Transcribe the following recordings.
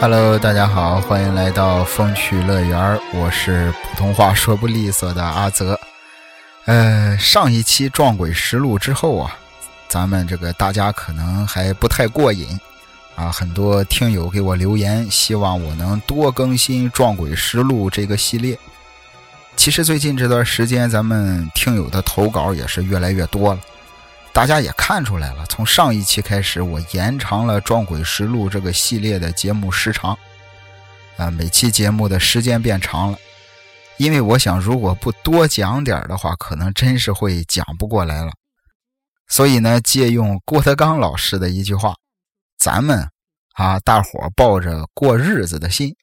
Hello，大家好，欢迎来到风趣乐园我是普通话说不利索的阿泽。呃，上一期撞鬼实录之后啊，咱们这个大家可能还不太过瘾啊，很多听友给我留言，希望我能多更新撞鬼实录这个系列。其实最近这段时间，咱们听友的投稿也是越来越多了。大家也看出来了，从上一期开始，我延长了《撞鬼实录》这个系列的节目时长，啊，每期节目的时间变长了。因为我想，如果不多讲点的话，可能真是会讲不过来了。所以呢，借用郭德纲老师的一句话：“咱们啊，大伙抱着过日子的心，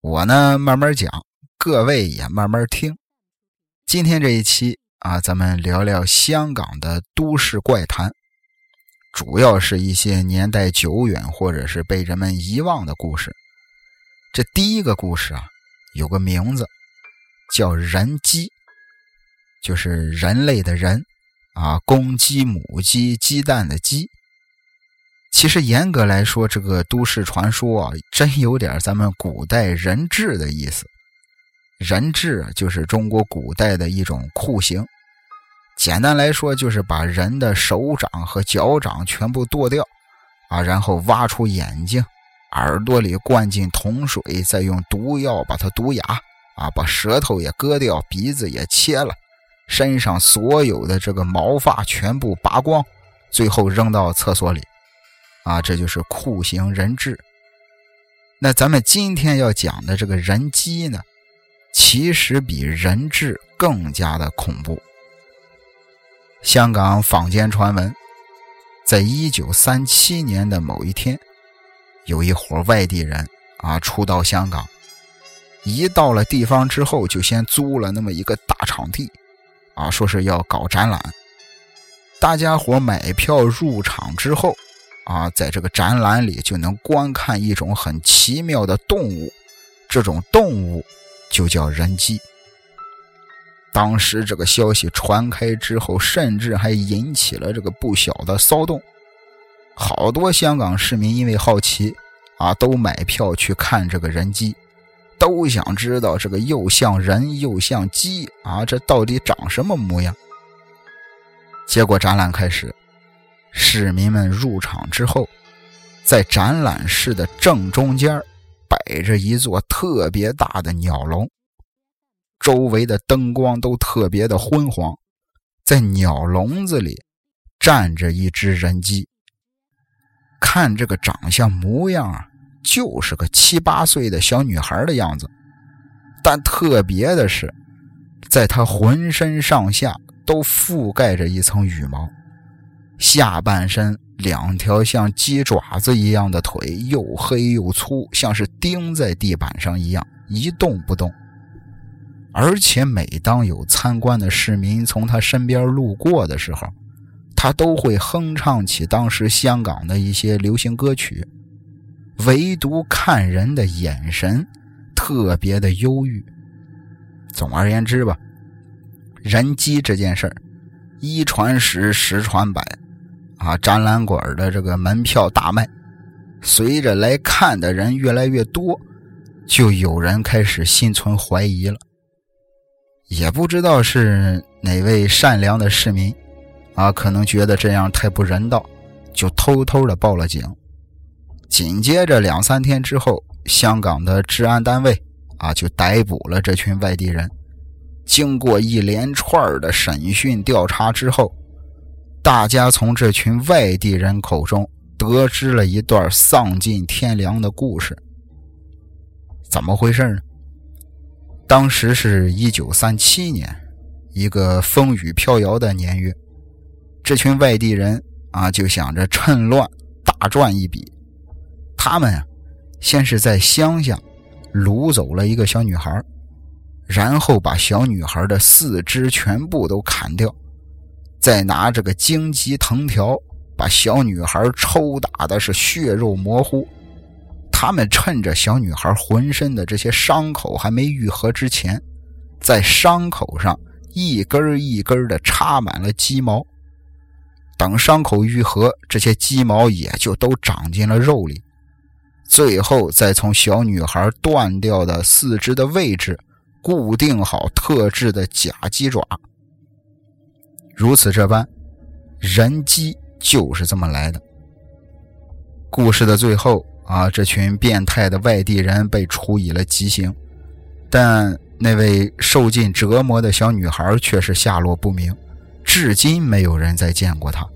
我呢慢慢讲。”各位也慢慢听，今天这一期啊，咱们聊聊香港的都市怪谈，主要是一些年代久远或者是被人们遗忘的故事。这第一个故事啊，有个名字叫“人鸡”，就是人类的人啊，公鸡、母鸡、鸡蛋的鸡。其实严格来说，这个都市传说啊，真有点咱们古代人质的意思。人质就是中国古代的一种酷刑，简单来说就是把人的手掌和脚掌全部剁掉，啊，然后挖出眼睛，耳朵里灌进铜水，再用毒药把它毒哑，啊，把舌头也割掉，鼻子也切了，身上所有的这个毛发全部拔光，最后扔到厕所里，啊，这就是酷刑人质。那咱们今天要讲的这个人机呢？其实比人质更加的恐怖。香港坊间传闻，在一九三七年的某一天，有一伙外地人啊，初到香港，一到了地方之后，就先租了那么一个大场地，啊，说是要搞展览。大家伙买票入场之后，啊，在这个展览里就能观看一种很奇妙的动物，这种动物。就叫人机。当时这个消息传开之后，甚至还引起了这个不小的骚动。好多香港市民因为好奇，啊，都买票去看这个人机，都想知道这个又像人又像鸡啊，这到底长什么模样？结果展览开始，市民们入场之后，在展览室的正中间摆着一座特别大的鸟笼，周围的灯光都特别的昏黄，在鸟笼子里站着一只人鸡。看这个长相模样啊，就是个七八岁的小女孩的样子。但特别的是，在她浑身上下都覆盖着一层羽毛，下半身。两条像鸡爪子一样的腿，又黑又粗，像是钉在地板上一样一动不动。而且每当有参观的市民从他身边路过的时候，他都会哼唱起当时香港的一些流行歌曲。唯独看人的眼神特别的忧郁。总而言之吧，人机这件事儿，一传十，十传百。啊，展览馆的这个门票大卖，随着来看的人越来越多，就有人开始心存怀疑了。也不知道是哪位善良的市民，啊，可能觉得这样太不人道，就偷偷的报了警。紧接着两三天之后，香港的治安单位啊就逮捕了这群外地人。经过一连串的审讯调查之后。大家从这群外地人口中得知了一段丧尽天良的故事。怎么回事呢？当时是一九三七年，一个风雨飘摇的年月，这群外地人啊就想着趁乱大赚一笔。他们啊，先是在乡下掳走了一个小女孩，然后把小女孩的四肢全部都砍掉。再拿这个荆棘藤条把小女孩抽打的是血肉模糊。他们趁着小女孩浑身的这些伤口还没愈合之前，在伤口上一根一根的插满了鸡毛。等伤口愈合，这些鸡毛也就都长进了肉里。最后再从小女孩断掉的四肢的位置固定好特制的假鸡爪。如此这般，人机就是这么来的。故事的最后啊，这群变态的外地人被处以了极刑，但那位受尽折磨的小女孩却是下落不明，至今没有人再见过她。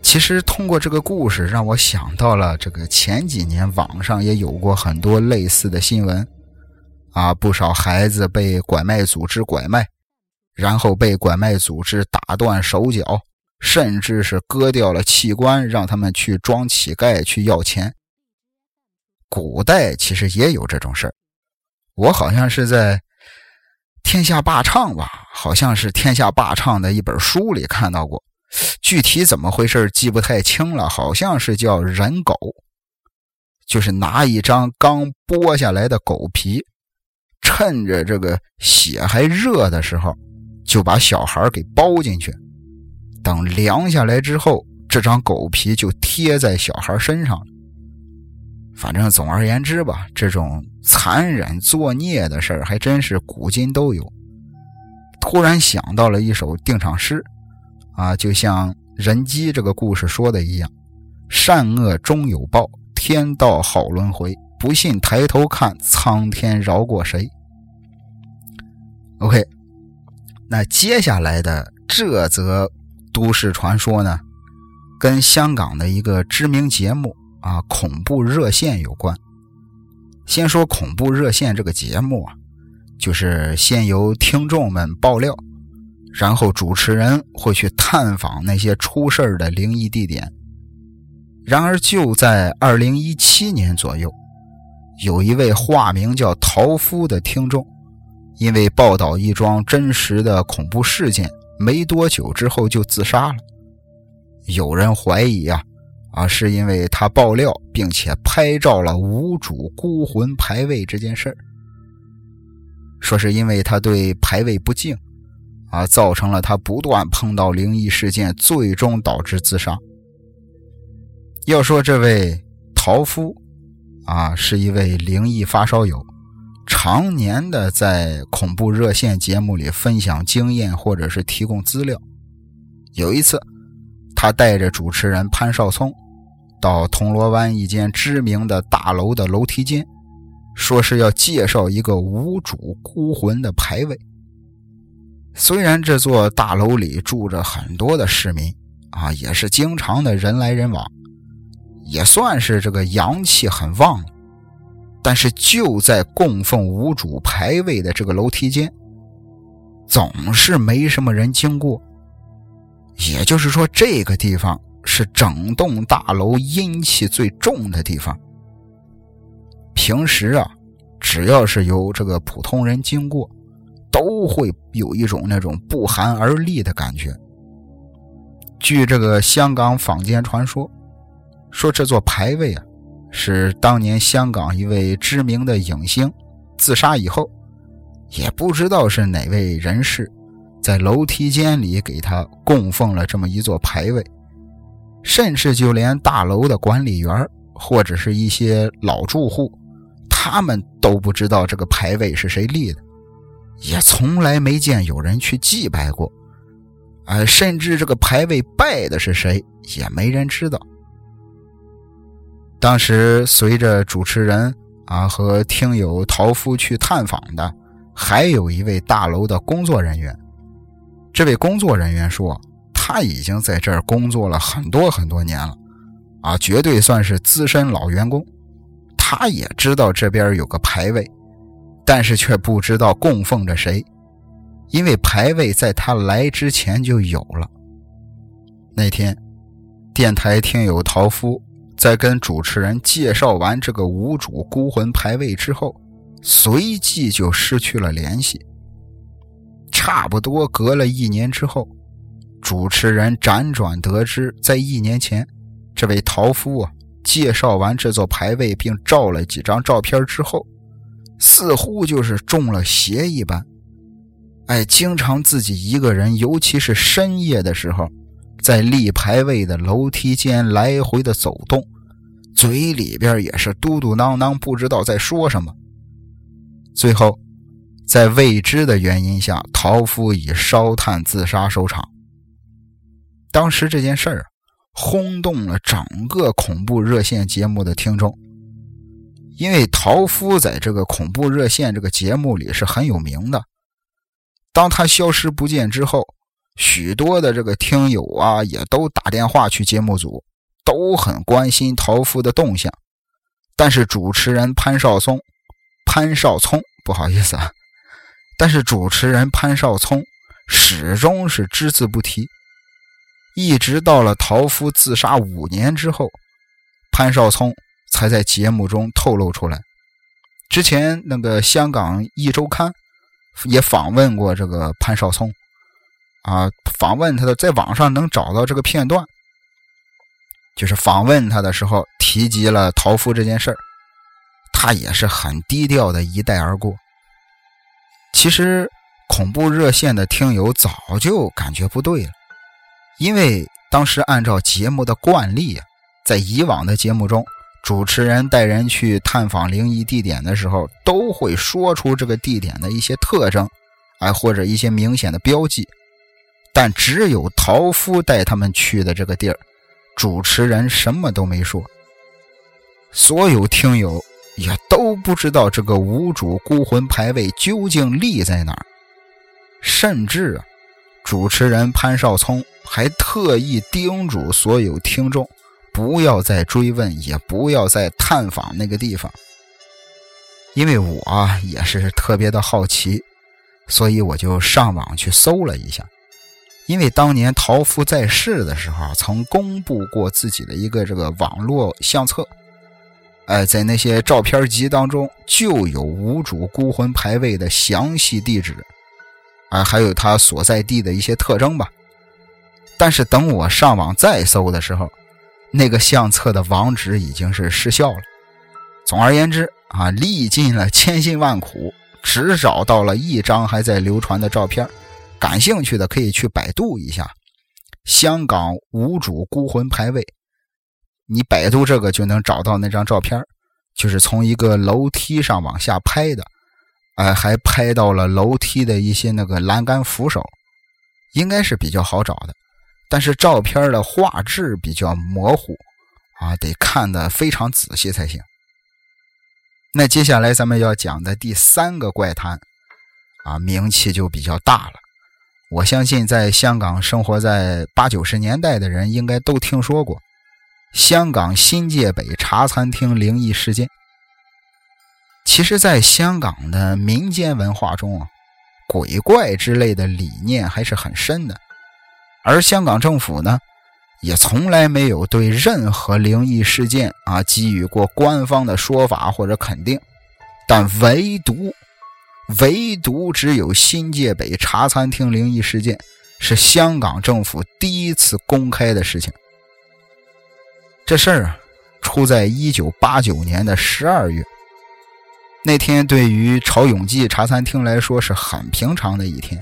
其实通过这个故事，让我想到了这个前几年网上也有过很多类似的新闻，啊，不少孩子被拐卖组织拐卖，然后被拐卖组织打断手脚，甚至是割掉了器官，让他们去装乞丐去要钱。古代其实也有这种事儿，我好像是在《天下霸唱》吧，好像是《天下霸唱》的一本书里看到过。具体怎么回事记不太清了，好像是叫人狗，就是拿一张刚剥下来的狗皮，趁着这个血还热的时候，就把小孩给包进去，等凉下来之后，这张狗皮就贴在小孩身上了。反正总而言之吧，这种残忍作孽的事儿还真是古今都有。突然想到了一首定场诗。啊，就像人机这个故事说的一样，善恶终有报，天道好轮回。不信抬头看，苍天饶过谁？OK，那接下来的这则都市传说呢，跟香港的一个知名节目啊“恐怖热线”有关。先说“恐怖热线”这个节目啊，就是先由听众们爆料。然后主持人会去探访那些出事的灵异地点。然而就在二零一七年左右，有一位化名叫陶夫的听众，因为报道一桩真实的恐怖事件，没多久之后就自杀了。有人怀疑啊，啊是因为他爆料并且拍照了无主孤魂牌位这件事，说是因为他对牌位不敬。啊，造成了他不断碰到灵异事件，最终导致自杀。要说这位陶夫，啊，是一位灵异发烧友，常年的在恐怖热线节目里分享经验或者是提供资料。有一次，他带着主持人潘少聪到铜锣湾一间知名的大楼的楼梯间，说是要介绍一个无主孤魂的牌位。虽然这座大楼里住着很多的市民，啊，也是经常的人来人往，也算是这个阳气很旺，但是就在供奉无主牌位的这个楼梯间，总是没什么人经过。也就是说，这个地方是整栋大楼阴气最重的地方。平时啊，只要是有这个普通人经过。都会有一种那种不寒而栗的感觉。据这个香港坊间传说，说这座牌位啊，是当年香港一位知名的影星自杀以后，也不知道是哪位人士，在楼梯间里给他供奉了这么一座牌位，甚至就连大楼的管理员或者是一些老住户，他们都不知道这个牌位是谁立的。也从来没见有人去祭拜过，哎，甚至这个牌位拜的是谁，也没人知道。当时随着主持人啊和听友陶夫去探访的，还有一位大楼的工作人员。这位工作人员说，他已经在这儿工作了很多很多年了，啊，绝对算是资深老员工。他也知道这边有个牌位。但是却不知道供奉着谁，因为牌位在他来之前就有了。那天，电台听友陶夫在跟主持人介绍完这个无主孤魂牌位之后，随即就失去了联系。差不多隔了一年之后，主持人辗转得知，在一年前，这位陶夫啊介绍完这座牌位并照了几张照片之后。似乎就是中了邪一般，哎，经常自己一个人，尤其是深夜的时候，在立牌位的楼梯间来回的走动，嘴里边也是嘟嘟囔囔，不知道在说什么。最后，在未知的原因下，陶夫以烧炭自杀收场。当时这件事儿轰动了整个恐怖热线节目的听众，因为陶夫在这个恐怖热线这个节目里是很有名的。当他消失不见之后，许多的这个听友啊，也都打电话去节目组，都很关心陶夫的动向。但是主持人潘少聪。潘少聪，不好意思啊，但是主持人潘少聪始终是只字不提，一直到了陶夫自杀五年之后，潘少聪才在节目中透露出来。之前那个香港一周刊也访问过这个潘少聪，啊，访问他的在网上能找到这个片段，就是访问他的时候提及了陶夫这件事儿。他也是很低调的一带而过。其实，恐怖热线的听友早就感觉不对了，因为当时按照节目的惯例，在以往的节目中，主持人带人去探访灵异地点的时候，都会说出这个地点的一些特征，哎，或者一些明显的标记。但只有陶夫带他们去的这个地儿，主持人什么都没说。所有听友。也都不知道这个无主孤魂牌位究竟立在哪儿，甚至啊，主持人潘少聪还特意叮嘱所有听众，不要再追问，也不要再探访那个地方。因为我也是特别的好奇，所以我就上网去搜了一下，因为当年陶夫在世的时候，曾公布过自己的一个这个网络相册。哎，在那些照片集当中就有无主孤魂牌位的详细地址，啊，还有他所在地的一些特征吧。但是等我上网再搜的时候，那个相册的网址已经是失效了。总而言之啊，历尽了千辛万苦，只找到了一张还在流传的照片。感兴趣的可以去百度一下“香港无主孤魂牌位”。你百度这个就能找到那张照片，就是从一个楼梯上往下拍的，哎，还拍到了楼梯的一些那个栏杆扶手，应该是比较好找的。但是照片的画质比较模糊，啊，得看得非常仔细才行。那接下来咱们要讲的第三个怪谈，啊，名气就比较大了。我相信在香港生活在八九十年代的人应该都听说过。香港新界北茶餐厅灵异事件，其实，在香港的民间文化中啊，鬼怪之类的理念还是很深的。而香港政府呢，也从来没有对任何灵异事件啊给予过官方的说法或者肯定。但唯独，唯独只有新界北茶餐厅灵异事件是香港政府第一次公开的事情。这事儿啊，出在一九八九年的十二月。那天对于朝永记茶餐厅来说是很平常的一天。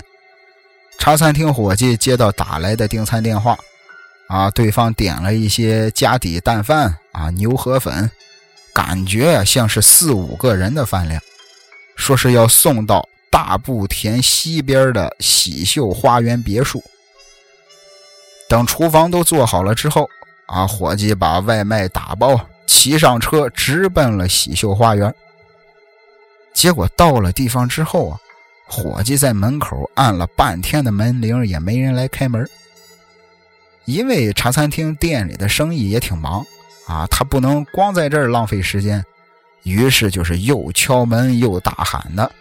茶餐厅伙计接到打来的订餐电话，啊，对方点了一些家底蛋饭啊、牛河粉，感觉啊像是四五个人的饭量，说是要送到大埔田西边的喜秀花园别墅。等厨房都做好了之后。啊！伙计把外卖打包，骑上车，直奔了喜秀花园。结果到了地方之后啊，伙计在门口按了半天的门铃，也没人来开门。因为茶餐厅店里的生意也挺忙啊，他不能光在这儿浪费时间，于是就是又敲门又大喊的，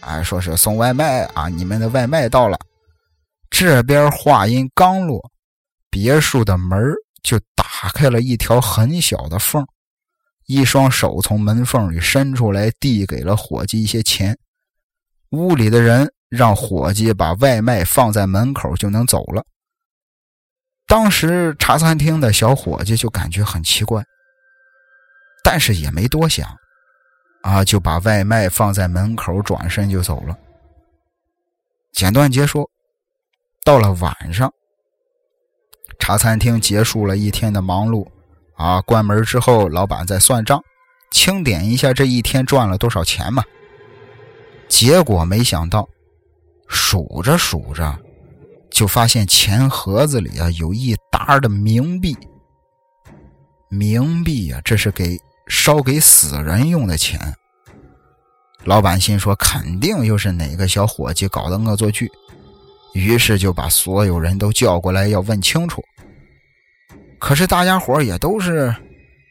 哎，说是送外卖啊，你们的外卖到了。这边话音刚落，别墅的门就打开了一条很小的缝，一双手从门缝里伸出来，递给了伙计一些钱。屋里的人让伙计把外卖放在门口就能走了。当时茶餐厅的小伙计就感觉很奇怪，但是也没多想，啊，就把外卖放在门口，转身就走了。简短结束，到了晚上。茶餐厅结束了一天的忙碌，啊，关门之后，老板在算账，清点一下这一天赚了多少钱嘛。结果没想到，数着数着，就发现钱盒子里啊有一沓的冥币。冥币啊，这是给烧给死人用的钱。老板心说，肯定又是哪个小伙计搞的恶作剧，于是就把所有人都叫过来要问清楚。可是大家伙也都是，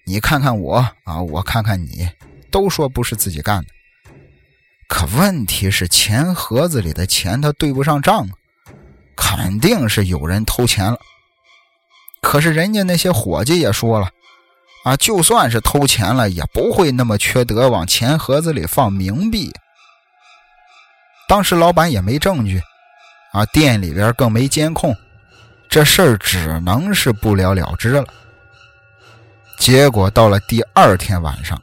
你看看我啊，我看看你，都说不是自己干的。可问题是钱盒子里的钱他对不上账，肯定是有人偷钱了。可是人家那些伙计也说了，啊，就算是偷钱了，也不会那么缺德往钱盒子里放冥币。当时老板也没证据，啊，店里边更没监控。这事儿只能是不了了之了。结果到了第二天晚上，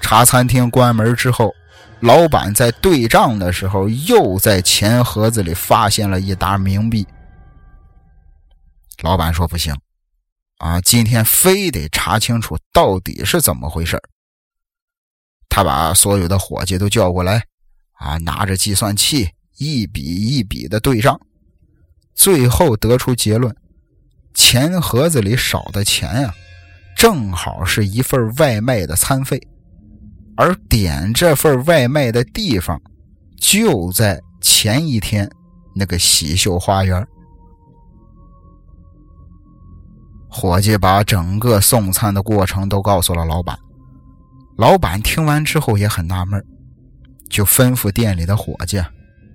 茶餐厅关门之后，老板在对账的时候，又在钱盒子里发现了一沓冥币。老板说：“不行，啊，今天非得查清楚到底是怎么回事他把所有的伙计都叫过来，啊，拿着计算器一笔一笔的对账。最后得出结论，钱盒子里少的钱呀，正好是一份外卖的餐费，而点这份外卖的地方就在前一天那个喜秀花园。伙计把整个送餐的过程都告诉了老板，老板听完之后也很纳闷，就吩咐店里的伙计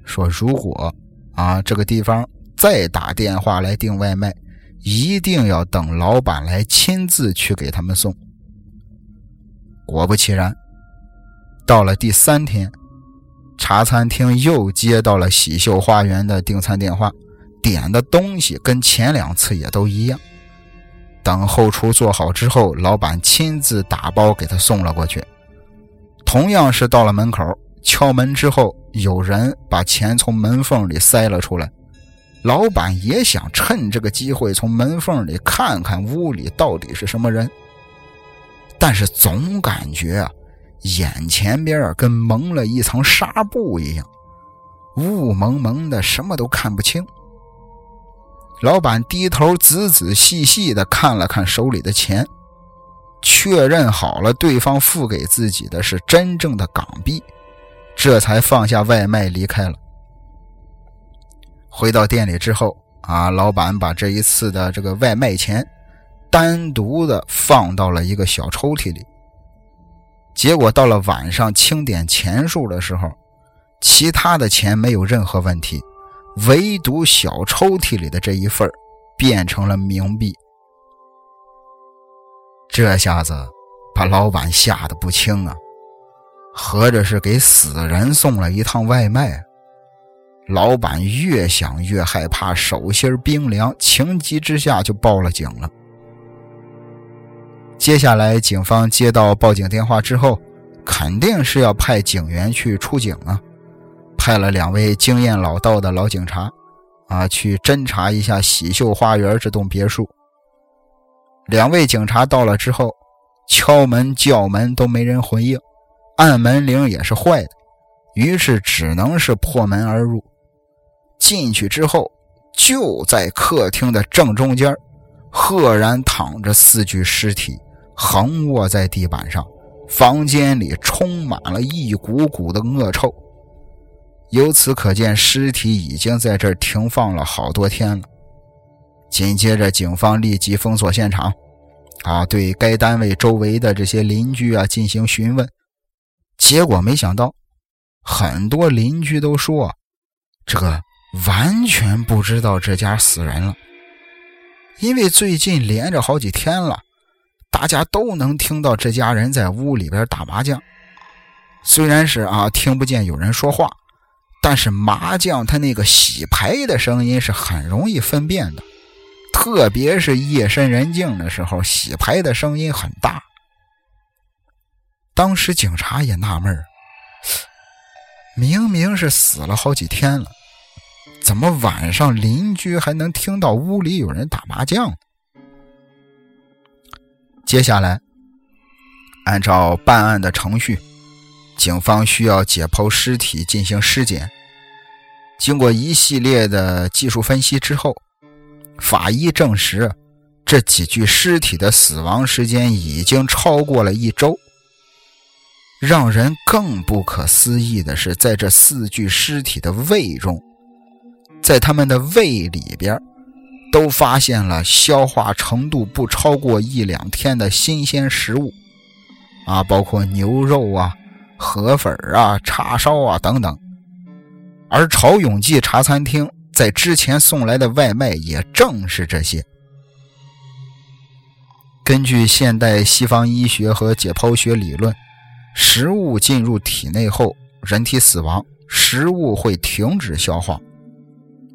说：“如果啊这个地方。”再打电话来订外卖，一定要等老板来亲自去给他们送。果不其然，到了第三天，茶餐厅又接到了喜秀花园的订餐电话，点的东西跟前两次也都一样。等后厨做好之后，老板亲自打包给他送了过去。同样是到了门口敲门之后，有人把钱从门缝里塞了出来。老板也想趁这个机会从门缝里看看屋里到底是什么人，但是总感觉啊，眼前边啊跟蒙了一层纱布一样，雾蒙蒙的，什么都看不清。老板低头仔仔细细的看了看手里的钱，确认好了对方付给自己的是真正的港币，这才放下外卖离开了。回到店里之后，啊，老板把这一次的这个外卖钱单独的放到了一个小抽屉里。结果到了晚上清点钱数的时候，其他的钱没有任何问题，唯独小抽屉里的这一份变成了冥币。这下子把老板吓得不轻啊，合着是给死人送了一趟外卖。老板越想越害怕，手心冰凉，情急之下就报了警了。接下来，警方接到报警电话之后，肯定是要派警员去出警啊，派了两位经验老道的老警察，啊，去侦查一下喜秀花园这栋别墅。两位警察到了之后，敲门叫门都没人回应，按门铃也是坏的，于是只能是破门而入。进去之后，就在客厅的正中间，赫然躺着四具尸体，横卧在地板上。房间里充满了一股股的恶臭，由此可见，尸体已经在这儿停放了好多天了。紧接着，警方立即封锁现场，啊，对该单位周围的这些邻居啊进行询问。结果没想到，很多邻居都说，这个。完全不知道这家死人了，因为最近连着好几天了，大家都能听到这家人在屋里边打麻将。虽然是啊，听不见有人说话，但是麻将它那个洗牌的声音是很容易分辨的，特别是夜深人静的时候，洗牌的声音很大。当时警察也纳闷明明是死了好几天了。怎么晚上邻居还能听到屋里有人打麻将？接下来，按照办案的程序，警方需要解剖尸体进行尸检。经过一系列的技术分析之后，法医证实，这几具尸体的死亡时间已经超过了一周。让人更不可思议的是，在这四具尸体的胃中，在他们的胃里边，都发现了消化程度不超过一两天的新鲜食物，啊，包括牛肉啊、河粉啊、叉烧啊等等。而朝永记茶餐厅在之前送来的外卖也正是这些。根据现代西方医学和解剖学理论。食物进入体内后，人体死亡，食物会停止消化。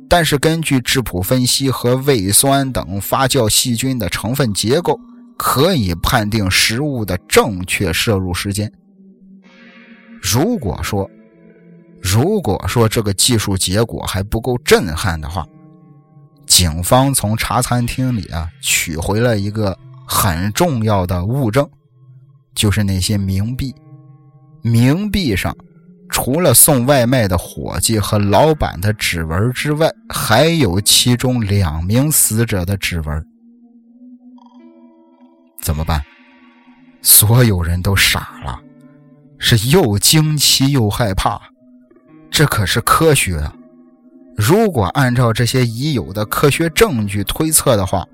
但是根据质谱分析和胃酸等发酵细菌的成分结构，可以判定食物的正确摄入时间。如果说，如果说这个技术结果还不够震撼的话，警方从茶餐厅里啊取回了一个很重要的物证，就是那些冥币。冥币上，除了送外卖的伙计和老板的指纹之外，还有其中两名死者的指纹。怎么办？所有人都傻了，是又惊奇又害怕。这可是科学啊！如果按照这些已有的科学证据推测的话，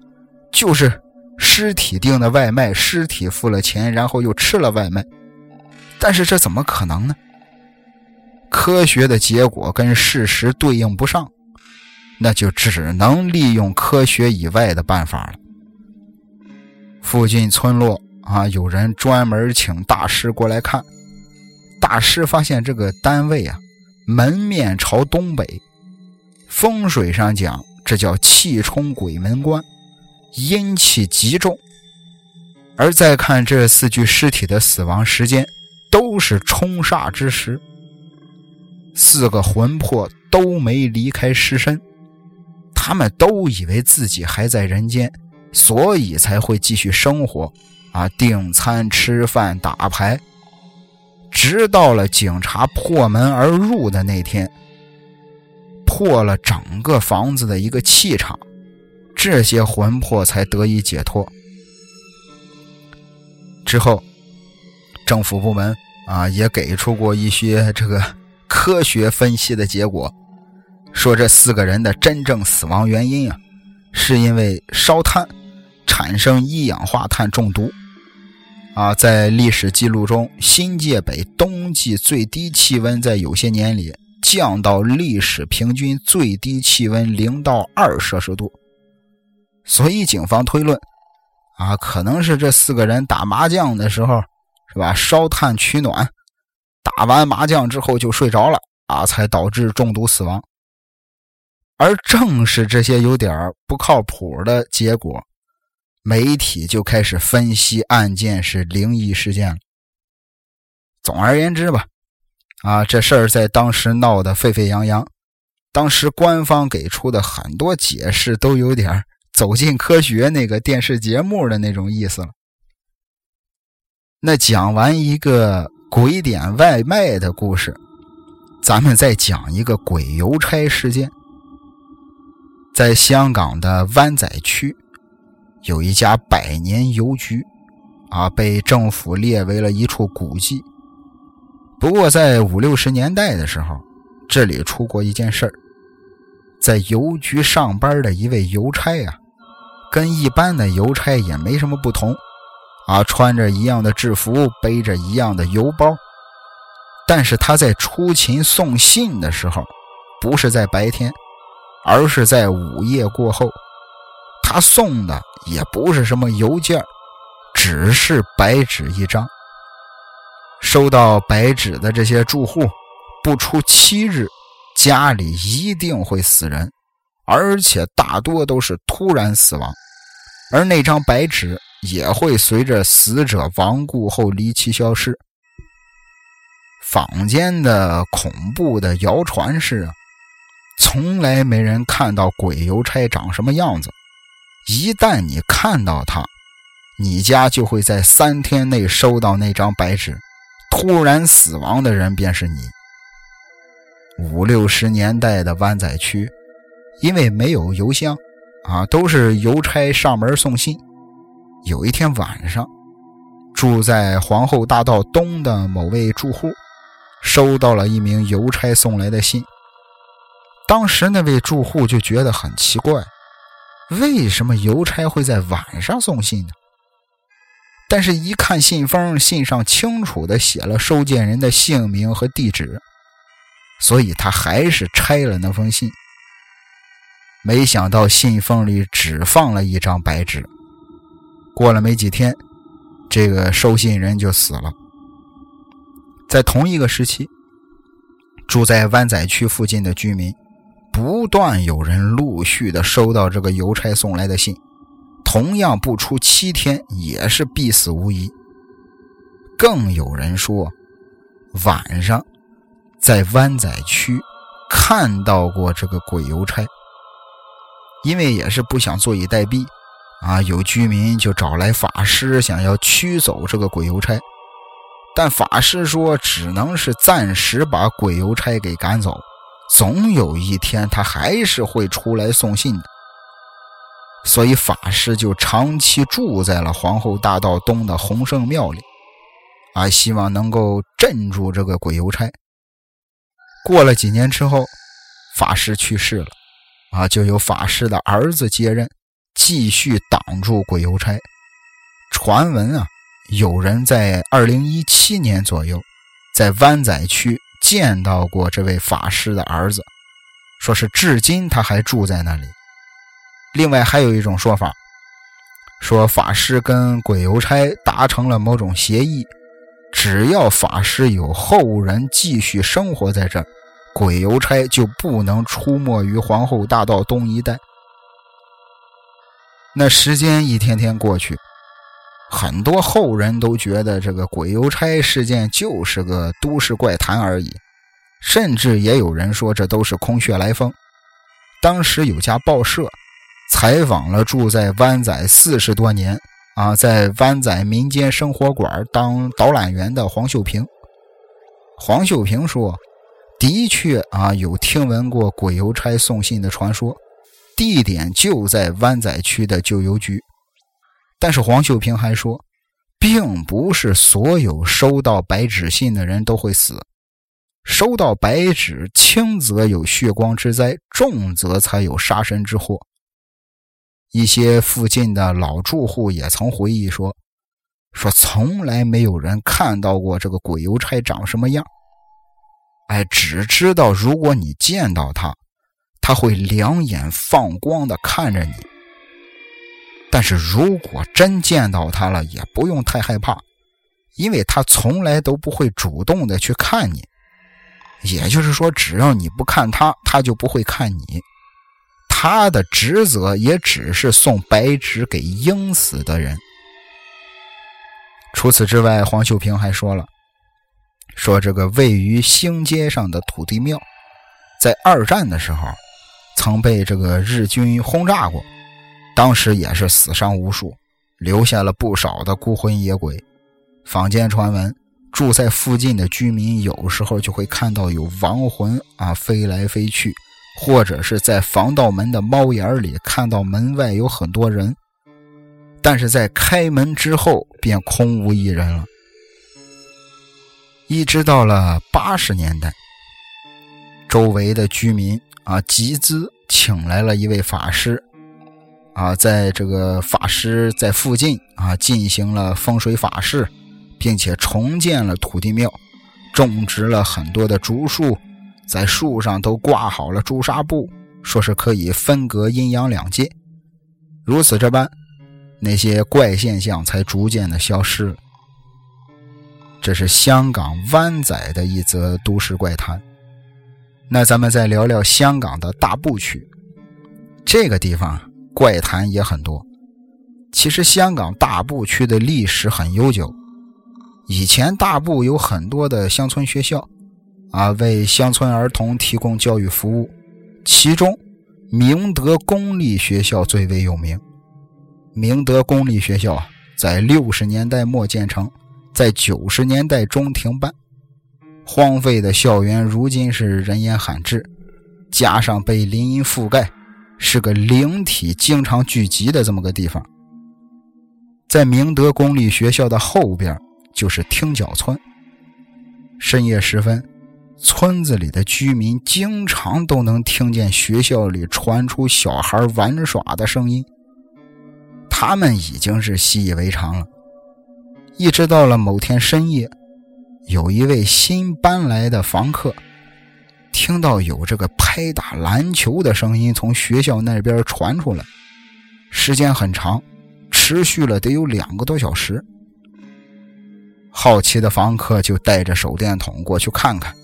就是尸体订的外卖，尸体付了钱，然后又吃了外卖。但是这怎么可能呢？科学的结果跟事实对应不上，那就只能利用科学以外的办法了。附近村落啊，有人专门请大师过来看。大师发现这个单位啊，门面朝东北，风水上讲，这叫气冲鬼门关，阴气极重。而再看这四具尸体的死亡时间。都是冲煞之时，四个魂魄都没离开尸身，他们都以为自己还在人间，所以才会继续生活，啊，订餐、吃饭、打牌，直到了警察破门而入的那天，破了整个房子的一个气场，这些魂魄才得以解脱。之后，政府部门。啊，也给出过一些这个科学分析的结果，说这四个人的真正死亡原因啊，是因为烧炭产生一氧化碳中毒。啊，在历史记录中，新界北冬季最低气温在有些年里降到历史平均最低气温零到二摄氏度，所以警方推论，啊，可能是这四个人打麻将的时候。是吧？烧炭取暖，打完麻将之后就睡着了啊，才导致中毒死亡。而正是这些有点不靠谱的结果，媒体就开始分析案件是灵异事件了。总而言之吧，啊，这事儿在当时闹得沸沸扬扬，当时官方给出的很多解释都有点走进科学那个电视节目的那种意思了。那讲完一个鬼点外卖的故事，咱们再讲一个鬼邮差事件。在香港的湾仔区，有一家百年邮局，啊，被政府列为了一处古迹。不过，在五六十年代的时候，这里出过一件事儿，在邮局上班的一位邮差呀，跟一般的邮差也没什么不同。啊，穿着一样的制服，背着一样的邮包，但是他在出勤送信的时候，不是在白天，而是在午夜过后。他送的也不是什么邮件，只是白纸一张。收到白纸的这些住户，不出七日，家里一定会死人，而且大多都是突然死亡，而那张白纸。也会随着死者亡故后离奇消失。坊间的恐怖的谣传是，从来没人看到鬼邮差长什么样子。一旦你看到他，你家就会在三天内收到那张白纸。突然死亡的人便是你。五六十年代的湾仔区，因为没有邮箱，啊，都是邮差上门送信。有一天晚上，住在皇后大道东的某位住户，收到了一名邮差送来的信。当时那位住户就觉得很奇怪，为什么邮差会在晚上送信呢？但是，一看信封，信上清楚的写了收件人的姓名和地址，所以他还是拆了那封信。没想到信封里只放了一张白纸。过了没几天，这个收信人就死了。在同一个时期，住在湾仔区附近的居民，不断有人陆续的收到这个邮差送来的信。同样不出七天，也是必死无疑。更有人说，晚上在湾仔区看到过这个鬼邮差。因为也是不想坐以待毙，啊，有居民就找来法师，想要驱走这个鬼邮差。但法师说，只能是暂时把鬼邮差给赶走，总有一天他还是会出来送信的。所以法师就长期住在了皇后大道东的洪圣庙里，啊，希望能够镇住这个鬼邮差。过了几年之后，法师去世了，啊，就由法师的儿子接任，继续挡住鬼邮差。传闻啊，有人在2017年左右，在湾仔区见到过这位法师的儿子，说是至今他还住在那里。另外还有一种说法，说法师跟鬼邮差达成了某种协议，只要法师有后人继续生活在这儿，鬼邮差就不能出没于皇后大道东一带。那时间一天天过去，很多后人都觉得这个鬼邮差事件就是个都市怪谈而已，甚至也有人说这都是空穴来风。当时有家报社。采访了住在湾仔四十多年啊，在湾仔民间生活馆当导览员的黄秀平。黄秀平说：“的确啊，有听闻过鬼邮差送信的传说，地点就在湾仔区的旧邮局。但是黄秀平还说，并不是所有收到白纸信的人都会死，收到白纸，轻则有血光之灾，重则才有杀身之祸。”一些附近的老住户也曾回忆说：“说从来没有人看到过这个鬼邮差长什么样，哎，只知道如果你见到他，他会两眼放光的看着你。但是如果真见到他了，也不用太害怕，因为他从来都不会主动的去看你。也就是说，只要你不看他，他就不会看你。”他的职责也只是送白纸给应死的人。除此之外，黄秀平还说了，说这个位于兴街上的土地庙，在二战的时候曾被这个日军轰炸过，当时也是死伤无数，留下了不少的孤魂野鬼。坊间传闻，住在附近的居民有时候就会看到有亡魂啊飞来飞去。或者是在防盗门的猫眼里看到门外有很多人，但是在开门之后便空无一人了。一直到了八十年代，周围的居民啊集资请来了一位法师，啊，在这个法师在附近啊进行了风水法事，并且重建了土地庙，种植了很多的竹树。在树上都挂好了朱砂布，说是可以分隔阴阳两界。如此这般，那些怪现象才逐渐的消失。这是香港湾仔的一则都市怪谈。那咱们再聊聊香港的大埔区，这个地方怪谈也很多。其实香港大埔区的历史很悠久，以前大埔有很多的乡村学校。啊，为乡村儿童提供教育服务，其中明德公立学校最为有名。明德公立学校啊，在六十年代末建成，在九十年代中停办。荒废的校园如今是人烟罕至，加上被林荫覆盖，是个灵体经常聚集的这么个地方。在明德公立学校的后边就是听角村。深夜时分，村子里的居民经常都能听见学校里传出小孩玩耍的声音。他们已经是习以为常了。一直到了某天深夜，有一位新搬来的房客听到有这个拍打篮球的声音从学校那边传出来，时间很长。持续了得有两个多小时，好奇的房客就带着手电筒过去看看。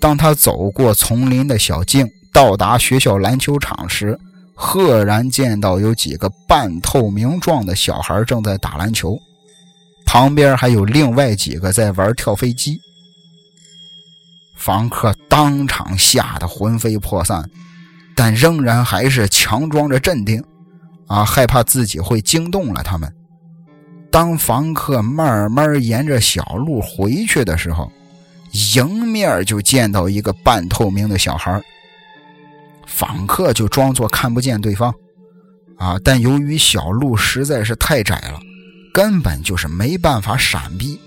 当他走过丛林的小径，到达学校篮球场时，赫然见到有几个半透明状的小孩正在打篮球，旁边还有另外几个在玩跳飞机。房客当场吓得魂飞魄散，但仍然还是强装着镇定。啊，害怕自己会惊动了他们。当房客慢慢沿着小路回去的时候，迎面就见到一个半透明的小孩。访客就装作看不见对方，啊，但由于小路实在是太窄了，根本就是没办法闪避。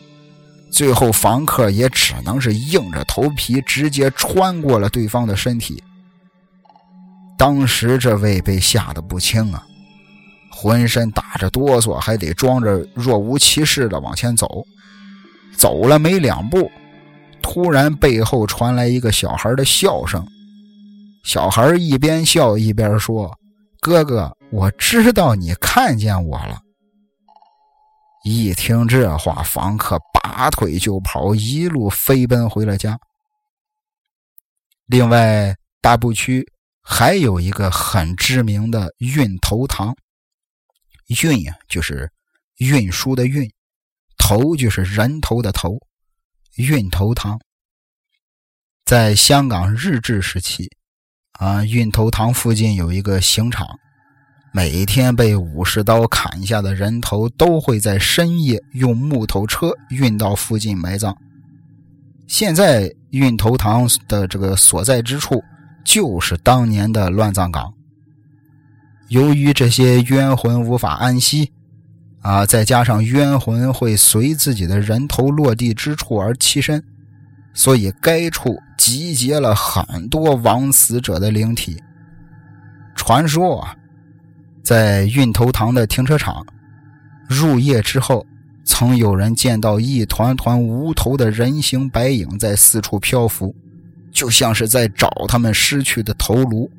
最后，房客也只能是硬着头皮直接穿过了对方的身体。当时这位被吓得不轻啊！浑身打着哆嗦，还得装着若无其事的往前走。走了没两步，突然背后传来一个小孩的笑声。小孩一边笑一边说：“哥哥，我知道你看见我了。”一听这话，房客拔腿就跑，一路飞奔回了家。另外，大埔区还有一个很知名的运头塘。运呀，就是运输的运；头就是人头的头。运头塘在香港日治时期啊，运头塘附近有一个刑场，每天被武士刀砍下的人头都会在深夜用木头车运到附近埋葬。现在运头塘的这个所在之处，就是当年的乱葬岗。由于这些冤魂无法安息，啊，再加上冤魂会随自己的人头落地之处而栖身，所以该处集结了很多枉死者的灵体。传说啊，在运头塘的停车场，入夜之后，曾有人见到一团团无头的人形白影在四处漂浮，就像是在找他们失去的头颅。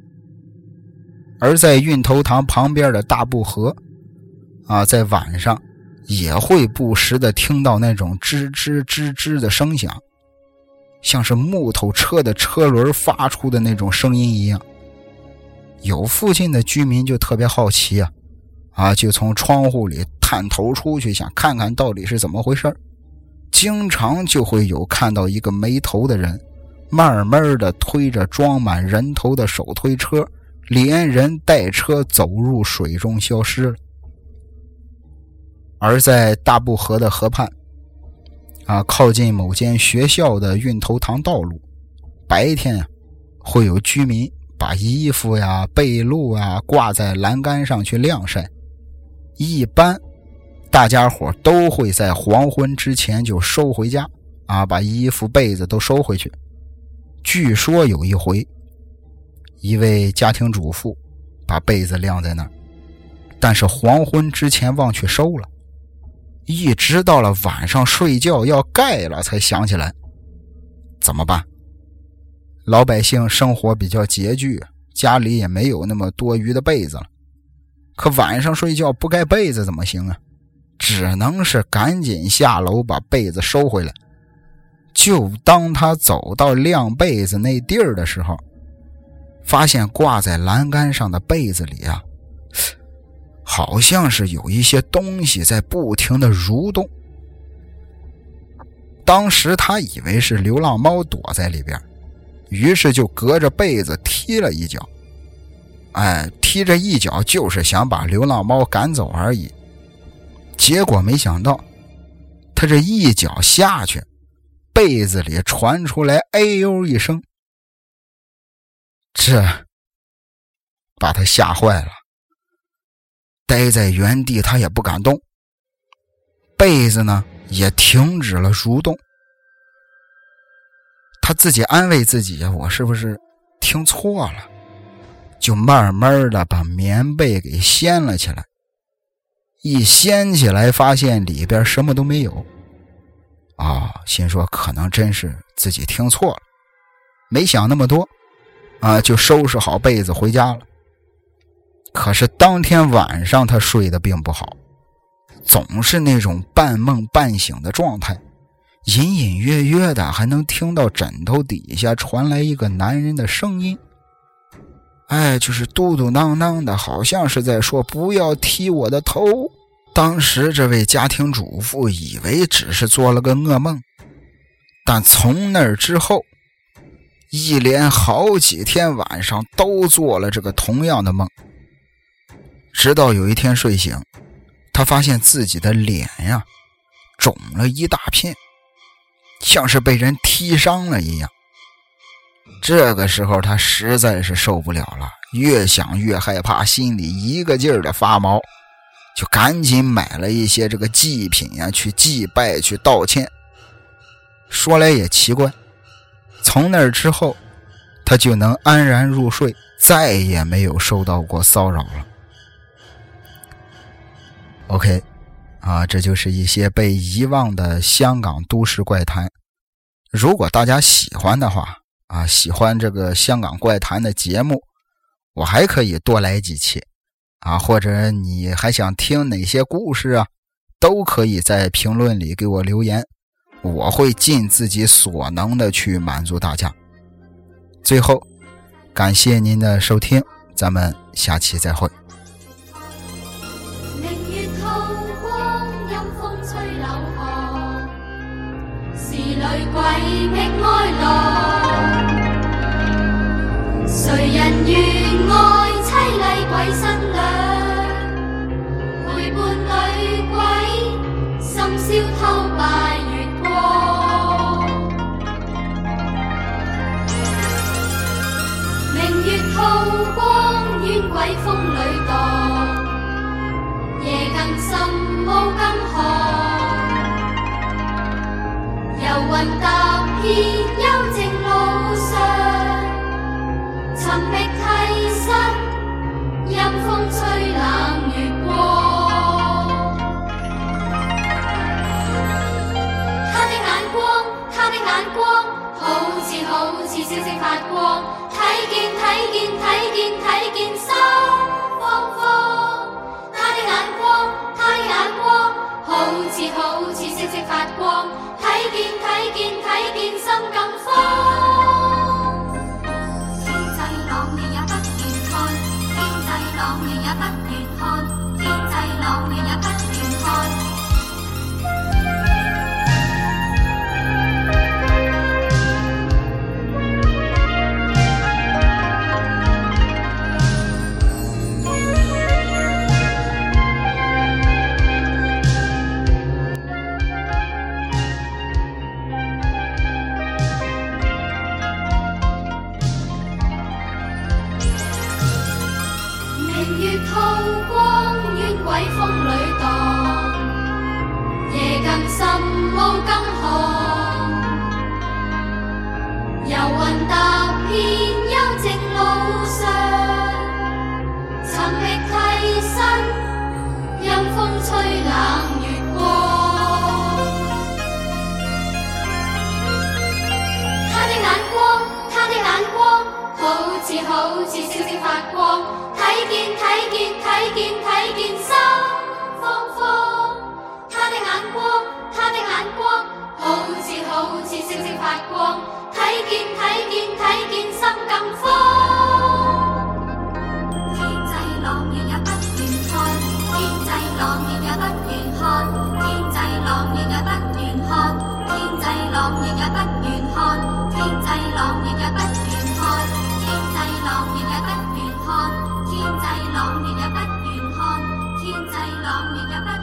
而在运头塘旁边的大布河，啊，在晚上也会不时的听到那种吱吱吱吱的声响，像是木头车的车轮发出的那种声音一样。有附近的居民就特别好奇啊，啊，就从窗户里探头出去，想看看到底是怎么回事经常就会有看到一个没头的人，慢慢的推着装满人头的手推车。连人带车走入水中消失了。而在大布河的河畔，啊，靠近某间学校的运头塘道路，白天，会有居民把衣服呀、被褥啊挂在栏杆上去晾晒。一般，大家伙都会在黄昏之前就收回家，啊，把衣服被子都收回去。据说有一回。一位家庭主妇把被子晾在那儿，但是黄昏之前忘去收了，一直到了晚上睡觉要盖了才想起来，怎么办？老百姓生活比较拮据，家里也没有那么多余的被子了，可晚上睡觉不盖被子怎么行啊？只能是赶紧下楼把被子收回来。就当他走到晾被子那地儿的时候。发现挂在栏杆上的被子里啊，好像是有一些东西在不停的蠕动。当时他以为是流浪猫躲在里边，于是就隔着被子踢了一脚。哎，踢这一脚就是想把流浪猫赶走而已。结果没想到，他这一脚下去，被子里传出来“哎呦”一声，这把他吓坏了，待在原地，他也不敢动。被子呢，也停止了蠕动。自己安慰自己呀：“我是不是听错了？”就慢慢的把棉被给掀了起来。一掀起来，发现里边什么都没有。啊，心说可能真是自己听错了，没想那么多，啊，就收拾好被子回家了。可是当天晚上他睡得并不好。总是那种半梦半醒的状态，隐隐约约的还能听到枕头底下传来一个男人的声音。哎，就是嘟嘟囔囔的，好像是在说“不要踢我的头”。当时这位家庭主妇以为只是做了个噩梦，但从那之后，一连好几天晚上都做了这个同样的梦，直到有一天睡醒。他发现自己的脸呀，肿了一大片，像是被人踢伤了一样。这个时候，他实在是受不了了，越想越害怕，心里一个劲儿的发毛，就赶紧买了一些这个祭品呀，去祭拜，去道歉。说来也奇怪，从那之后，他就能安然入睡，再也没有受到过骚扰了。OK，啊，这就是一些被遗忘的香港都市怪谈。如果大家喜欢的话，啊，喜欢这个香港怪谈的节目，我还可以多来几期，啊，或者你还想听哪些故事啊，都可以在评论里给我留言，我会尽自己所能的去满足大家。最后，感谢您的收听，咱们下期再会。鬼觅哀乐，谁人愿爱凄厉鬼新娘？陪伴女鬼，深宵偷拜月光。明月透光，冤鬼风里荡，夜更深，雾更寒。游魂踏遍幽静路上，寻觅替身，阴风吹冷月光。他的眼光，他的眼光，好似好似星星发光，睇见睇见睇见睇见心慌慌。他的眼光，他的眼光，好似好似发光。睇见睇见睇见心更慌，明月吐光冤鬼风里荡夜更深雾更寒游魂踏遍幽静路上寻觅替身阴风吹冷。好似好似星星发光，睇见睇见睇见睇见心慌慌。他的眼光，他的眼光，好似好似星星发光，睇见睇见睇见心更慌。lòng nhìn vào ta